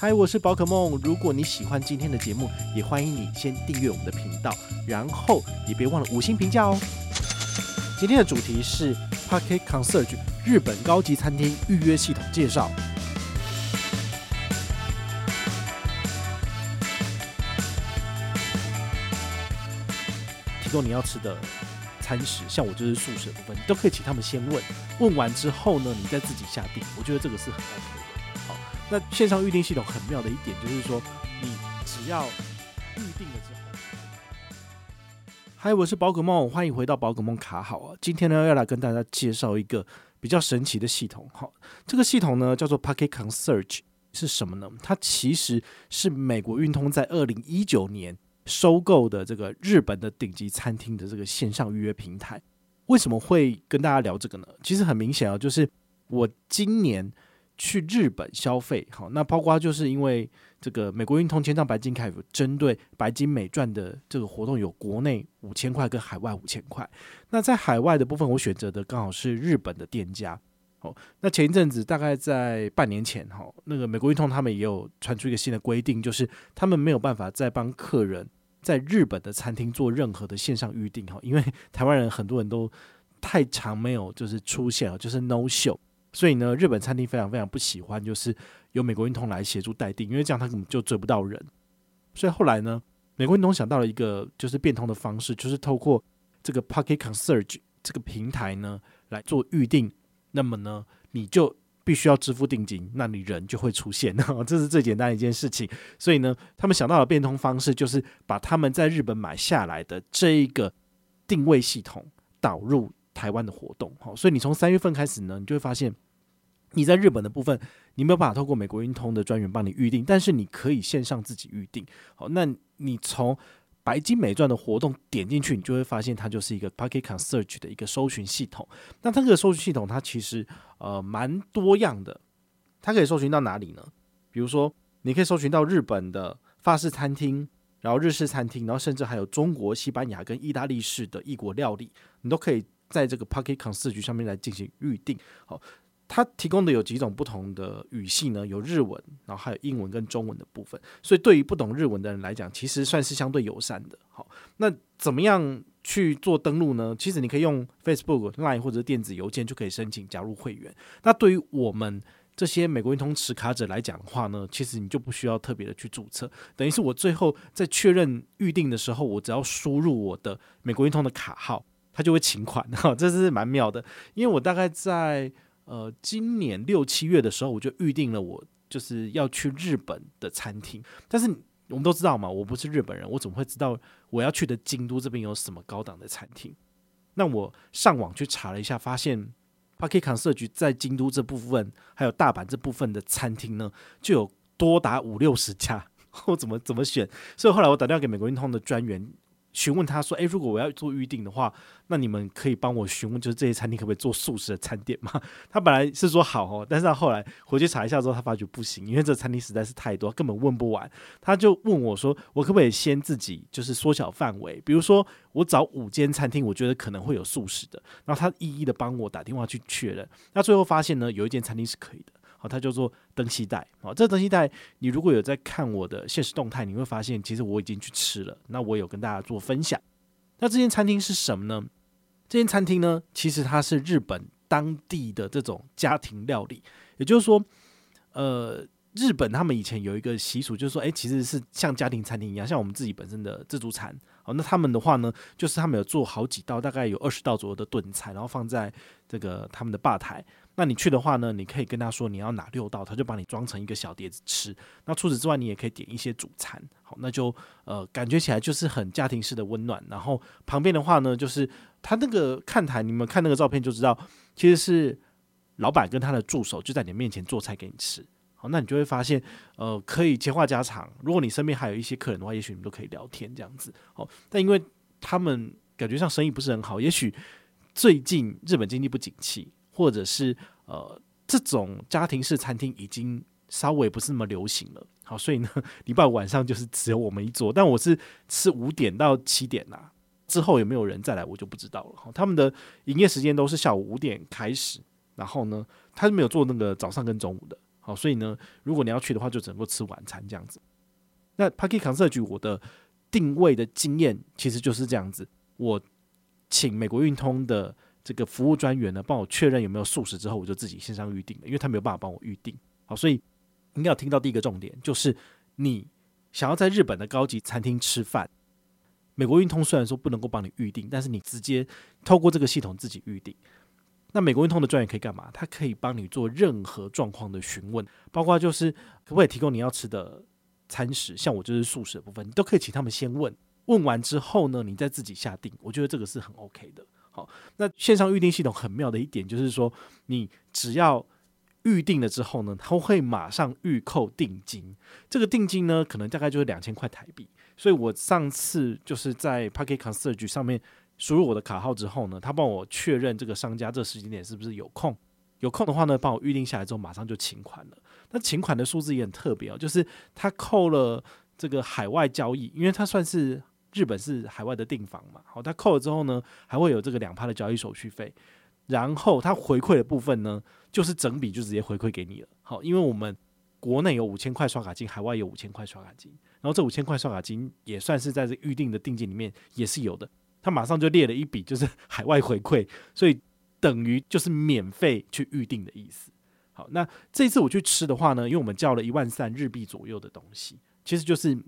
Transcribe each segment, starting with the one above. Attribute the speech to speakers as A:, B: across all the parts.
A: 嗨，我是宝可梦。如果你喜欢今天的节目，也欢迎你先订阅我们的频道，然后也别忘了五星评价哦。今天的主题是 Pocket Concierge 日本高级餐厅预约系统介绍。提供你要吃的餐食，像我就是素食的部分，你都可以请他们先问，问完之后呢，你再自己下定。我觉得这个是很 OK 的。那线上预订系统很妙的一点就是说，你只要预定了之后，嗨，我是宝可梦，欢迎回到宝可梦卡好啊。今天呢，要来跟大家介绍一个比较神奇的系统。好，这个系统呢叫做 Pocket Concierge，是什么呢？它其实是美国运通在二零一九年收购的这个日本的顶级餐厅的这个线上预约平台。为什么会跟大家聊这个呢？其实很明显啊，就是我今年。去日本消费，好，那包括就是因为这个美国运通签帐白金卡，有针对白金美钻的这个活动，有国内五千块跟海外五千块。那在海外的部分，我选择的刚好是日本的店家。哦，那前一阵子大概在半年前，哈，那个美国运通他们也有传出一个新的规定，就是他们没有办法再帮客人在日本的餐厅做任何的线上预定，哈，因为台湾人很多人都太常没有就是出现了，就是 no show。所以呢，日本餐厅非常非常不喜欢，就是由美国运通来协助代订，因为这样他根本就追不到人。所以后来呢，美国运通想到了一个就是变通的方式，就是透过这个 Pocket Concierge 这个平台呢来做预订。那么呢，你就必须要支付定金，那你人就会出现，这是最简单的一件事情。所以呢，他们想到的变通方式就是把他们在日本买下来的这一个定位系统导入。台湾的活动，好，所以你从三月份开始呢，你就会发现你在日本的部分，你没有办法透过美国运通的专员帮你预定，但是你可以线上自己预定。好，那你从白金美钻的活动点进去，你就会发现它就是一个 Pocket Concierge 的一个搜寻系统。那它这个搜寻系统，它其实呃蛮多样的，它可以搜寻到哪里呢？比如说，你可以搜寻到日本的法式餐厅，然后日式餐厅，然后甚至还有中国、西班牙跟意大利式的异国料理，你都可以。在这个 Pocket Concierge 上面来进行预定，好，它提供的有几种不同的语系呢？有日文，然后还有英文跟中文的部分。所以对于不懂日文的人来讲，其实算是相对友善的。好，那怎么样去做登录呢？其实你可以用 Facebook、Line 或者电子邮件就可以申请加入会员。那对于我们这些美国运通持卡者来讲的话呢，其实你就不需要特别的去注册，等于是我最后在确认预定的时候，我只要输入我的美国运通的卡号。他就会请款，哈，这是蛮妙的。因为我大概在呃今年六七月的时候，我就预定了我就是要去日本的餐厅。但是我们都知道嘛，我不是日本人，我怎么会知道我要去的京都这边有什么高档的餐厅？那我上网去查了一下，发现 Pocket Concierge 在京都这部分，还有大阪这部分的餐厅呢，就有多达五六十家。我怎么怎么选？所以后来我打电话给美国运通的专员。询问他说：“诶，如果我要做预定的话，那你们可以帮我询问，就是这些餐厅可不可以做素食的餐点吗？” 他本来是说好哦，但是他后来回去查一下之后，他发觉不行，因为这餐厅实在是太多，根本问不完。他就问我说：“我可不可以先自己就是缩小范围？比如说我找五间餐厅，我觉得可能会有素食的，然后他一一的帮我打电话去确认。那最后发现呢，有一间餐厅是可以的。”好，它叫做灯西带。好，这登西带，你如果有在看我的现实动态，你会发现其实我已经去吃了。那我有跟大家做分享。那这间餐厅是什么呢？这间餐厅呢，其实它是日本当地的这种家庭料理。也就是说，呃，日本他们以前有一个习俗，就是说，诶，其实是像家庭餐厅一样，像我们自己本身的自助餐。好，那他们的话呢，就是他们有做好几道，大概有二十道左右的炖菜，然后放在这个他们的吧台。那你去的话呢，你可以跟他说你要哪六道，他就帮你装成一个小碟子吃。那除此之外，你也可以点一些主餐。好，那就呃感觉起来就是很家庭式的温暖。然后旁边的话呢，就是他那个看台，你们看那个照片就知道，其实是老板跟他的助手就在你面前做菜给你吃。好，那你就会发现，呃，可以闲话家常。如果你身边还有一些客人的话，也许你们都可以聊天这样子。好，但因为他们感觉上生意不是很好，也许最近日本经济不景气。或者是呃，这种家庭式餐厅已经稍微不是那么流行了。好，所以呢，礼拜五晚上就是只有我们一桌。但我是吃五点到七点呐、啊，之后有没有人再来，我就不知道了。好，他们的营业时间都是下午五点开始，然后呢，他是没有做那个早上跟中午的。好，所以呢，如果你要去的话，就只能够吃晚餐这样子。那 Parking Concierge 我的定位的经验其实就是这样子，我请美国运通的这个服务专员呢，帮我确认有没有素食之后，我就自己线上预定了，因为他没有办法帮我预定。好，所以应该要听到第一个重点，就是你想要在日本的高级餐厅吃饭。美国运通虽然说不能够帮你预定，但是你直接透过这个系统自己预定。那美国运通的专员可以干嘛？他可以帮你做任何状况的询问，包括就是可不可以提供你要吃的餐食，像我就是素食的部分，你都可以请他们先问，问完之后呢，你再自己下定。我觉得这个是很 OK 的。那线上预定系统很妙的一点就是说，你只要预定了之后呢，他会马上预扣定金。这个定金呢，可能大概就是两千块台币。所以我上次就是在 Parking Concierge 上面输入我的卡号之后呢，他帮我确认这个商家这时间点是不是有空，有空的话呢，帮我预定下来之后马上就请款了。那请款的数字也很特别哦，就是他扣了这个海外交易，因为他算是日本是海外的订房嘛，好，他扣了之后呢，还会有这个两趴的交易手续费，然后他回馈的部分呢，就是整笔就直接回馈给你了。好，因为我们国内有五千块刷卡金，海外有五千块刷卡金。然后这五千块刷卡金也算是在这预定的定金里面也是有的，他马上就列了一笔，就是海外回馈，所以等于就是免费去预定的意思。好，那这次我去吃的话呢，因为我们叫了一万三日币左右的东西，其实就是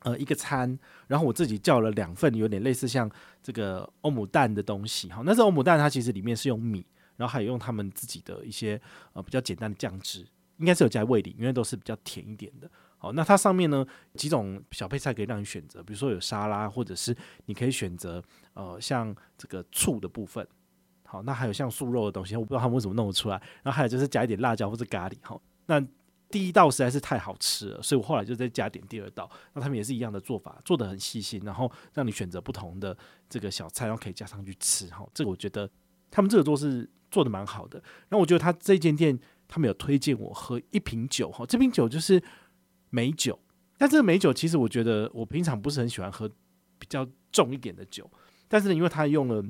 A: 呃一个餐，然后我自己叫了两份有点类似像这个欧姆蛋的东西。好，那这欧姆蛋它其实里面是用米，然后还有用他们自己的一些呃比较简单的酱汁，应该是有加味里，因为都是比较甜一点的。好，那它上面呢几种小配菜可以让你选择，比如说有沙拉，或者是你可以选择呃像这个醋的部分。好，那还有像素肉的东西，我不知道他们为什么弄得出来。然后还有就是加一点辣椒或者咖喱。好，那第一道实在是太好吃了，所以我后来就再加点第二道。那他们也是一样的做法，做的很细心，然后让你选择不同的这个小菜，然后可以加上去吃。哈，这个我觉得他们这个做是做的蛮好的。然后我觉得他这间店他们有推荐我喝一瓶酒。哈，这瓶酒就是。美酒，但这个美酒其实我觉得我平常不是很喜欢喝比较重一点的酒，但是呢，因为它用了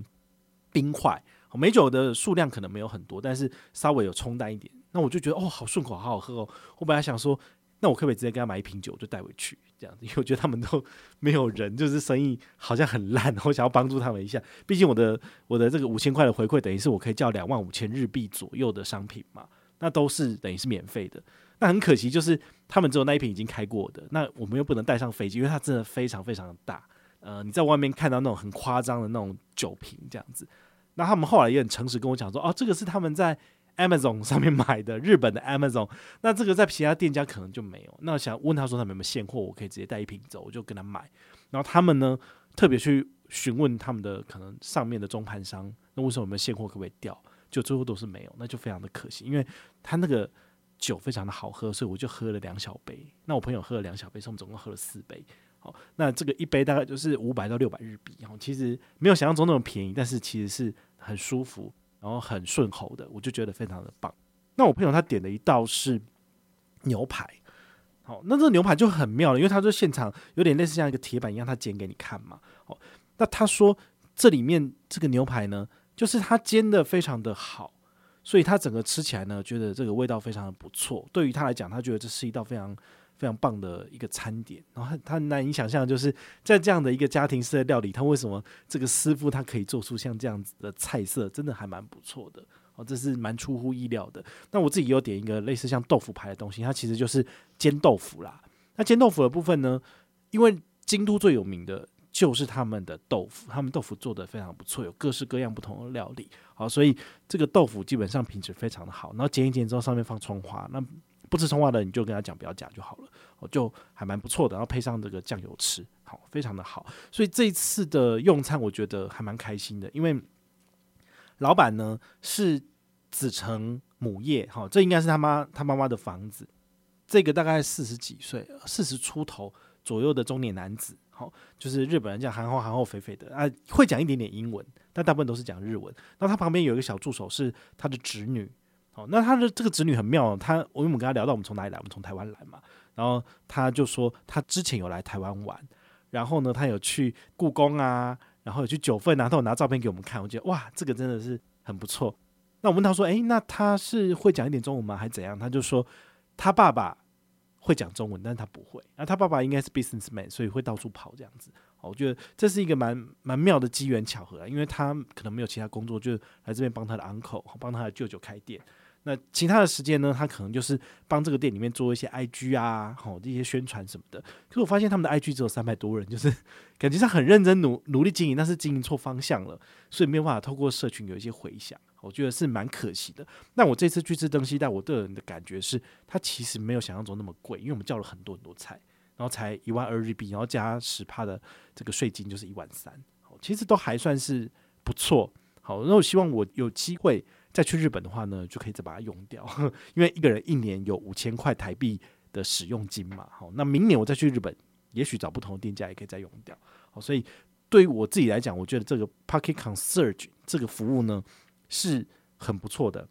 A: 冰块，美酒的数量可能没有很多，但是稍微有冲淡一点，那我就觉得哦，好顺口，好好喝哦。我本来想说，那我可不可以直接给他买一瓶酒就带回去这样子？因为我觉得他们都没有人，就是生意好像很烂，我想要帮助他们一下。毕竟我的我的这个五千块的回馈，等于是我可以叫两万五千日币左右的商品嘛，那都是等于是免费的。那很可惜，就是他们只有那一瓶已经开过的，那我们又不能带上飞机，因为它真的非常非常的大。呃，你在外面看到那种很夸张的那种酒瓶这样子，那他们后来也很诚实跟我讲说，哦，这个是他们在 Amazon 上面买的，日本的 Amazon。那这个在其他店家可能就没有。那我想问他说他们有没有现货，我可以直接带一瓶走，我就跟他买。然后他们呢，特别去询问他们的可能上面的中盘商，那为什么有没有现货，可不可以调？就最后都是没有，那就非常的可惜，因为他那个。酒非常的好喝，所以我就喝了两小杯。那我朋友喝了两小杯，所以我们总共喝了四杯。好，那这个一杯大概就是五百到六百日币。然后其实没有想象中那么便宜，但是其实是很舒服，然后很顺口的，我就觉得非常的棒。那我朋友他点的一道是牛排，好，那这个牛排就很妙了，因为他说现场有点类似像一个铁板一样，他煎给你看嘛。好，那他说这里面这个牛排呢，就是他煎的非常的好。所以他整个吃起来呢，觉得这个味道非常的不错。对于他来讲，他觉得这是一道非常非常棒的一个餐点。然后他难以想象，就是在这样的一个家庭式的料理，他为什么这个师傅他可以做出像这样子的菜色，真的还蛮不错的。哦，这是蛮出乎意料的。那我自己有点一个类似像豆腐排的东西，它其实就是煎豆腐啦。那煎豆腐的部分呢，因为京都最有名的。就是他们的豆腐，他们豆腐做得非常不错，有各式各样不同的料理，好，所以这个豆腐基本上品质非常的好。然后煎一煎之后，上面放葱花，那不吃葱花的你就跟他讲不要加就好了，哦，就还蛮不错的。然后配上这个酱油吃，好，非常的好。所以这一次的用餐，我觉得还蛮开心的，因为老板呢是子承母业，好，这应该是他妈他妈妈的房子。这个大概四十几岁，四十出头左右的中年男子。好，就是日本人讲韩后韩后肥肥的啊，会讲一点点英文，但大部分都是讲日文。那他旁边有一个小助手是他的侄女，那他的这个侄女很妙，他我因为我们跟他聊到我们从哪里来，我们从台湾来嘛，然后他就说他之前有来台湾玩，然后呢他有去故宫啊，然后有去九份啊，他有拿照片给我们看，我觉得哇，这个真的是很不错。那我问他说，诶，那他是会讲一点中文吗，还是怎样？他就说他爸爸会讲中文，但是他不会。那他爸爸应该是 businessman，所以会到处跑这样子。我觉得这是一个蛮蛮妙的机缘巧合啊，因为他可能没有其他工作，就来这边帮他的 uncle，帮他的舅舅开店。那其他的时间呢，他可能就是帮这个店里面做一些 IG 啊，好这些宣传什么的。可是我发现他们的 IG 只有三百多人，就是 感觉上很认真努努力经营，但是经营错方向了，所以没有办法透过社群有一些回响。我觉得是蛮可惜的。那我这次去吃登西带，我个人的感觉是，它其实没有想象中那么贵，因为我们叫了很多很多菜，然后才一万二日币，然后加十帕的这个税金就是一万三，其实都还算是不错。好，那我希望我有机会。再去日本的话呢，就可以再把它用掉，因为一个人一年有五千块台币的使用金嘛。好，那明年我再去日本，也许找不同的店家也可以再用掉。好，所以对于我自己来讲，我觉得这个 Pocket Concierge 这个服务呢是很不错的。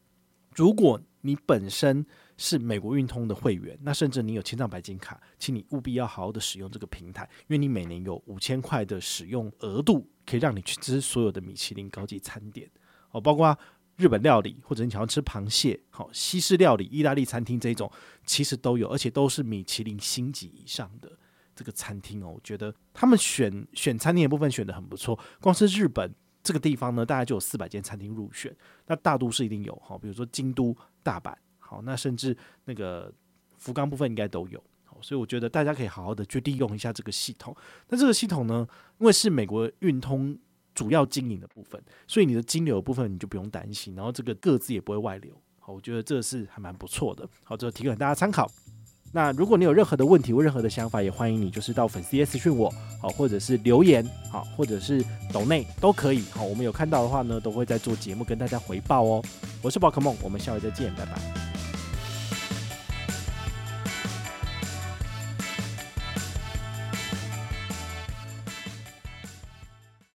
A: 如果你本身是美国运通的会员，那甚至你有千帐白金卡，请你务必要好好的使用这个平台，因为你每年有五千块的使用额度，可以让你去吃所有的米其林高级餐点。哦，包括。日本料理，或者你想要吃螃蟹，好西式料理、意大利餐厅这一种，其实都有，而且都是米其林星级以上的这个餐厅哦。我觉得他们选选餐厅的部分选得很不错。光是日本这个地方呢，大概就有四百间餐厅入选。那大都市一定有哈，比如说京都、大阪，好，那甚至那个福冈部分应该都有。所以我觉得大家可以好好的去利用一下这个系统。那这个系统呢，因为是美国运通。主要经营的部分，所以你的金流部分你就不用担心，然后这个各自也不会外流。好，我觉得这是还蛮不错的。好，这个提供给大家参考。那如果你有任何的问题或任何的想法，也欢迎你就是到粉丝页私讯我，好，或者是留言，好，或者是抖内都可以。好，我们有看到的话呢，都会在做节目跟大家回报哦。我是宝可梦，我们下回再见，拜拜。